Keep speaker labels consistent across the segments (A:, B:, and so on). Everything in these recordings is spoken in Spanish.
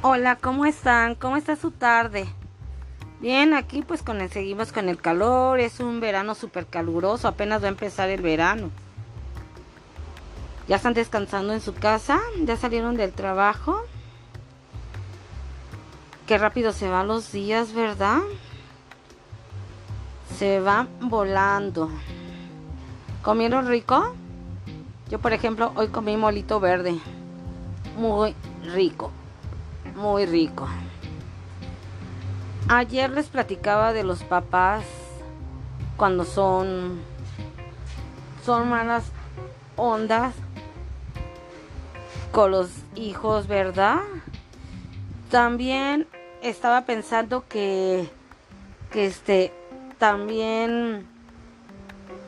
A: Hola, ¿cómo están? ¿Cómo está su tarde? Bien, aquí pues con seguimos con el calor, es un verano súper caluroso, apenas va a empezar el verano. ¿Ya están descansando en su casa? ¿Ya salieron del trabajo? Qué rápido se van los días, ¿verdad? Se van volando. ¿Comieron rico? Yo, por ejemplo, hoy comí molito verde. Muy rico muy rico. Ayer les platicaba de los papás cuando son son malas ondas con los hijos, ¿verdad? También estaba pensando que que este también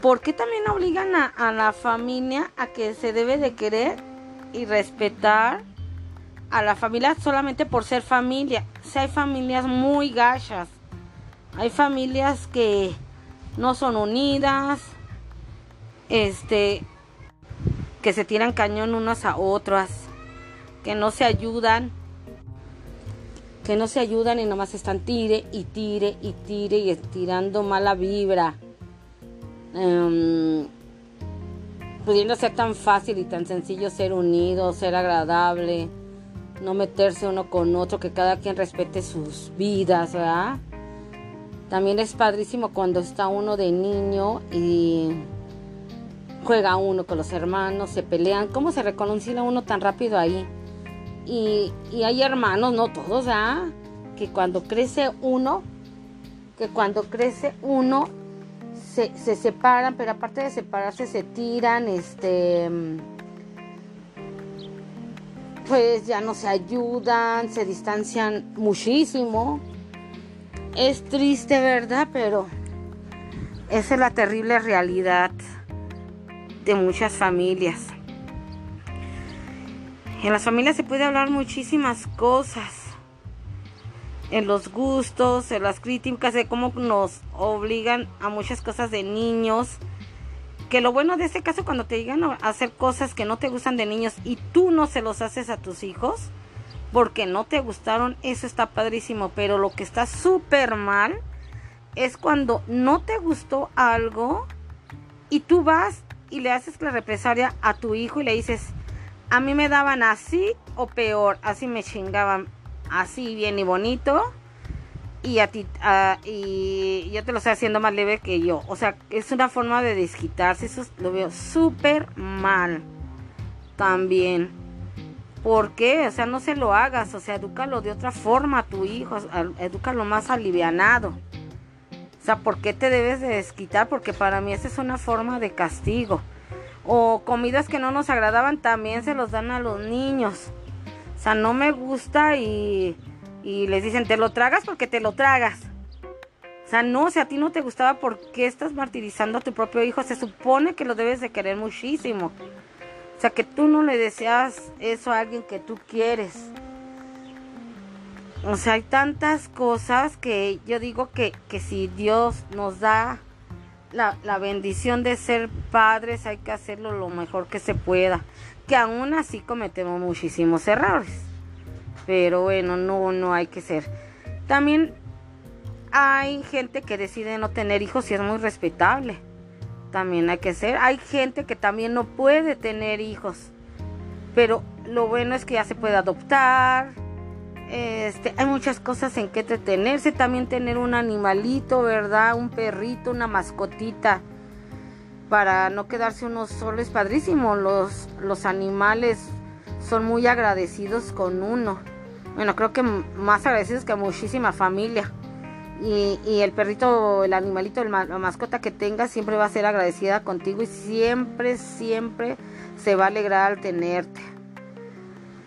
A: ¿por qué también obligan a, a la familia a que se debe de querer y respetar a la familia solamente por ser familia. Si hay familias muy gachas, hay familias que no son unidas, este, que se tiran cañón unas a otras, que no se ayudan, que no se ayudan y nomás están tire y tire y tire y tirando mala vibra. Um, pudiendo ser tan fácil y tan sencillo ser unido, ser agradable no meterse uno con otro, que cada quien respete sus vidas, ¿verdad? También es padrísimo cuando está uno de niño y juega uno con los hermanos, se pelean, ¿cómo se reconcilia uno tan rápido ahí? Y, hay hermanos, no todos, ¿verdad? Que cuando crece uno, que cuando crece uno, se, se separan, pero aparte de separarse, se tiran, este pues ya no se ayudan, se distancian muchísimo. Es triste, ¿verdad? Pero esa es la terrible realidad de muchas familias. En las familias se puede hablar muchísimas cosas. En los gustos, en las críticas, de cómo nos obligan a muchas cosas de niños que lo bueno de este caso cuando te llegan a hacer cosas que no te gustan de niños y tú no se los haces a tus hijos porque no te gustaron, eso está padrísimo, pero lo que está súper mal es cuando no te gustó algo y tú vas y le haces la represalia a tu hijo y le dices, a mí me daban así o peor, así me chingaban, así bien y bonito y a ti y yo te lo estoy haciendo más leve que yo. O sea, es una forma de desquitarse. Eso lo veo súper mal. También. ¿Por qué? O sea, no se lo hagas. O sea, edúcalo de otra forma a tu hijo. Edúcalo más alivianado. O sea, ¿por qué te debes de desquitar? Porque para mí esa es una forma de castigo. O comidas que no nos agradaban también se los dan a los niños. O sea, no me gusta y y les dicen, te lo tragas porque te lo tragas. O sea, no, si a ti no te gustaba, ¿por qué estás martirizando a tu propio hijo? Se supone que lo debes de querer muchísimo. O sea, que tú no le deseas eso a alguien que tú quieres. O sea, hay tantas cosas que yo digo que, que si Dios nos da la, la, bendición de ser padres, hay que hacerlo lo mejor que se pueda. Que aún así cometemos muchísimos errores pero bueno, no, no hay que ser. También hay gente que decide no tener hijos y es muy respetable. También hay que ser. Hay gente que también no puede tener hijos. Pero lo bueno es que ya se puede adoptar. Este, hay muchas cosas en que entretenerse. También tener un animalito, ¿verdad? Un perrito, una mascotita. Para no quedarse uno solo es padrísimo. Los, los animales son muy agradecidos con uno. Bueno, creo que más agradecidos que muchísima familia. Y, y, el perrito, el animalito, la mascota que tengas siempre va a ser agradecida contigo y siempre, siempre se va a alegrar al tenerte.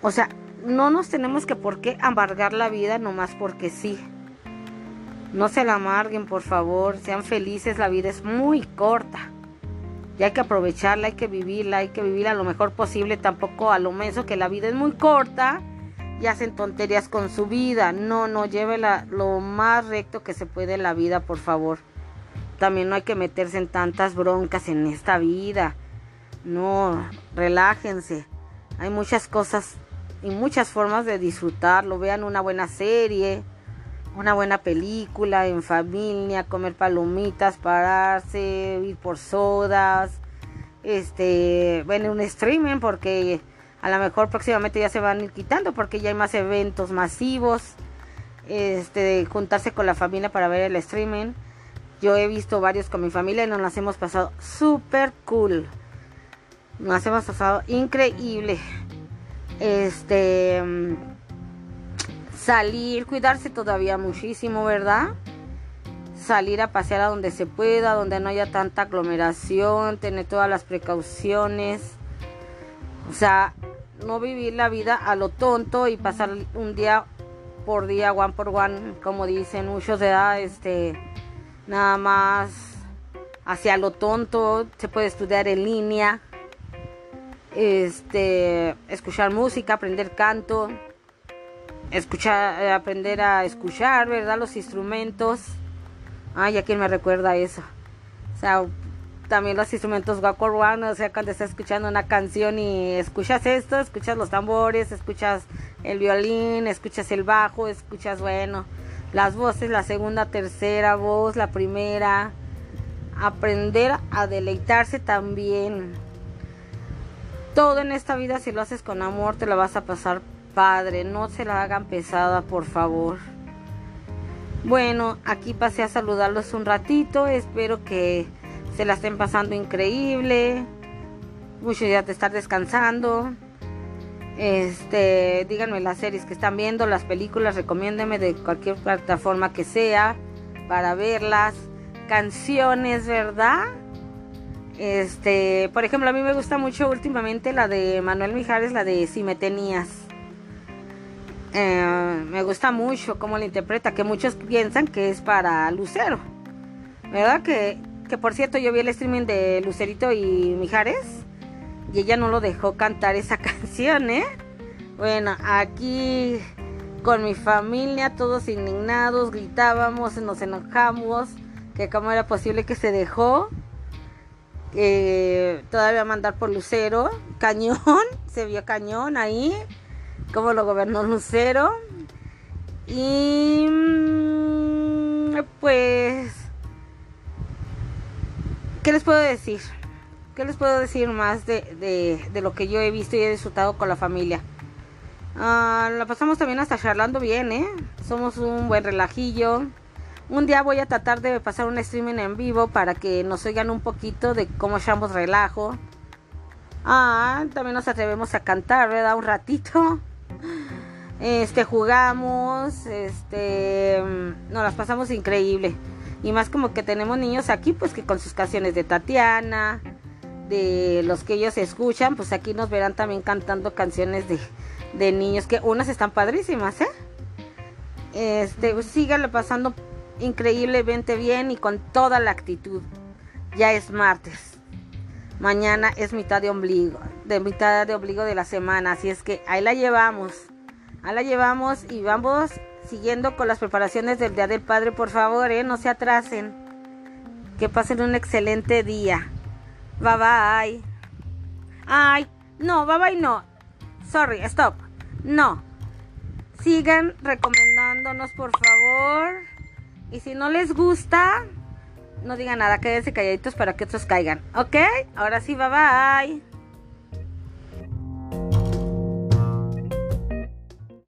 A: O sea, no nos tenemos que por qué amargar la vida nomás porque sí. No se la amarguen, por favor. Sean felices, la vida es muy corta. Y hay que aprovecharla, hay que vivirla, hay que vivirla lo mejor posible. Tampoco a lo menos que la vida es muy corta y hacen tonterías con su vida. No, no, llévela lo más recto que se puede en la vida, por favor. También no hay que meterse en tantas broncas en esta vida. No, relájense. Hay muchas cosas y muchas formas de disfrutarlo. Vean una buena serie, una buena película en familia, comer palomitas, pararse, ir por sodas, este, ven un streaming porque a lo mejor próximamente ya se van a ir quitando porque ya hay más eventos masivos, este, juntarse con la familia para ver el streaming. Yo he visto varios con mi familia y nos las hemos pasado súper cool. Nos hemos pasado increíble. Este salir, cuidarse todavía muchísimo, ¿verdad? Salir a pasear a donde se pueda, donde no haya tanta aglomeración, tener todas las precauciones. O sea, no vivir la vida a lo tonto y pasar un día por día, one por one, como dicen muchos de edad, este, nada más hacia lo tonto, se puede estudiar en línea, este, escuchar música, aprender canto, escuchar, eh, aprender a escuchar, ¿verdad? Los instrumentos. Ay, ¿a quién me recuerda eso? O sea, también los instrumentos One, o sea, cuando estás escuchando una canción y escuchas esto, escuchas los tambores, escuchas el violín, escuchas el bajo, escuchas, bueno, las voces, la segunda, tercera voz, la primera. Aprender a deleitarse también. Todo en esta vida, si lo haces con amor, te lo vas a pasar padre, no se la hagan pesada, por favor. Bueno, aquí pasé a saludarlos un ratito, espero que se la estén pasando increíble. Muchos días de estar descansando. Este, díganme las series que están viendo, las películas, recomiéndenme de cualquier plataforma que sea para verlas. Canciones, ¿verdad? Este, por ejemplo, a mí me gusta mucho últimamente la de Manuel Mijares, la de Si me tenías. Eh, me gusta mucho cómo la interpreta, que muchos piensan que es para Lucero. ¿Verdad? Que, que por cierto yo vi el streaming de Lucerito y Mijares y ella no lo dejó cantar esa canción, ¿eh? Bueno, aquí con mi familia, todos indignados, gritábamos, nos enojamos, que cómo era posible que se dejó todavía mandar por Lucero, cañón, se vio cañón ahí cómo lo gobernó Lucero. Y mm, pues, ¿qué les puedo decir? ¿Qué les puedo decir más de, de, lo que yo he visto y he disfrutado con la familia? Ah, la pasamos también hasta charlando bien, ¿eh? Somos un buen relajillo. Un día voy a tratar de pasar un streaming en vivo para que nos oigan un poquito de cómo echamos relajo. Ah, también nos atrevemos a cantar, ¿verdad? Un ratito. Este jugamos, este nos las pasamos increíble. Y más como que tenemos niños aquí, pues que con sus canciones de Tatiana, de los que ellos escuchan, pues aquí nos verán también cantando canciones de, de niños, que unas están padrísimas, ¿eh? Este, pues pasando increíblemente bien y con toda la actitud. Ya es martes. Mañana es mitad de ombligo, de mitad de ombligo de la semana, así es que ahí la llevamos. Ahí la llevamos y vamos siguiendo con las preparaciones del Día del Padre, por favor, ¿eh? no se atrasen. Que pasen un excelente día. Bye bye. Ay, no, bye bye no. Sorry, stop. No. Sigan recomendándonos, por favor. Y si no les gusta, no digan nada, quédense calladitos para que otros caigan. ¿Ok? Ahora sí, bye bye.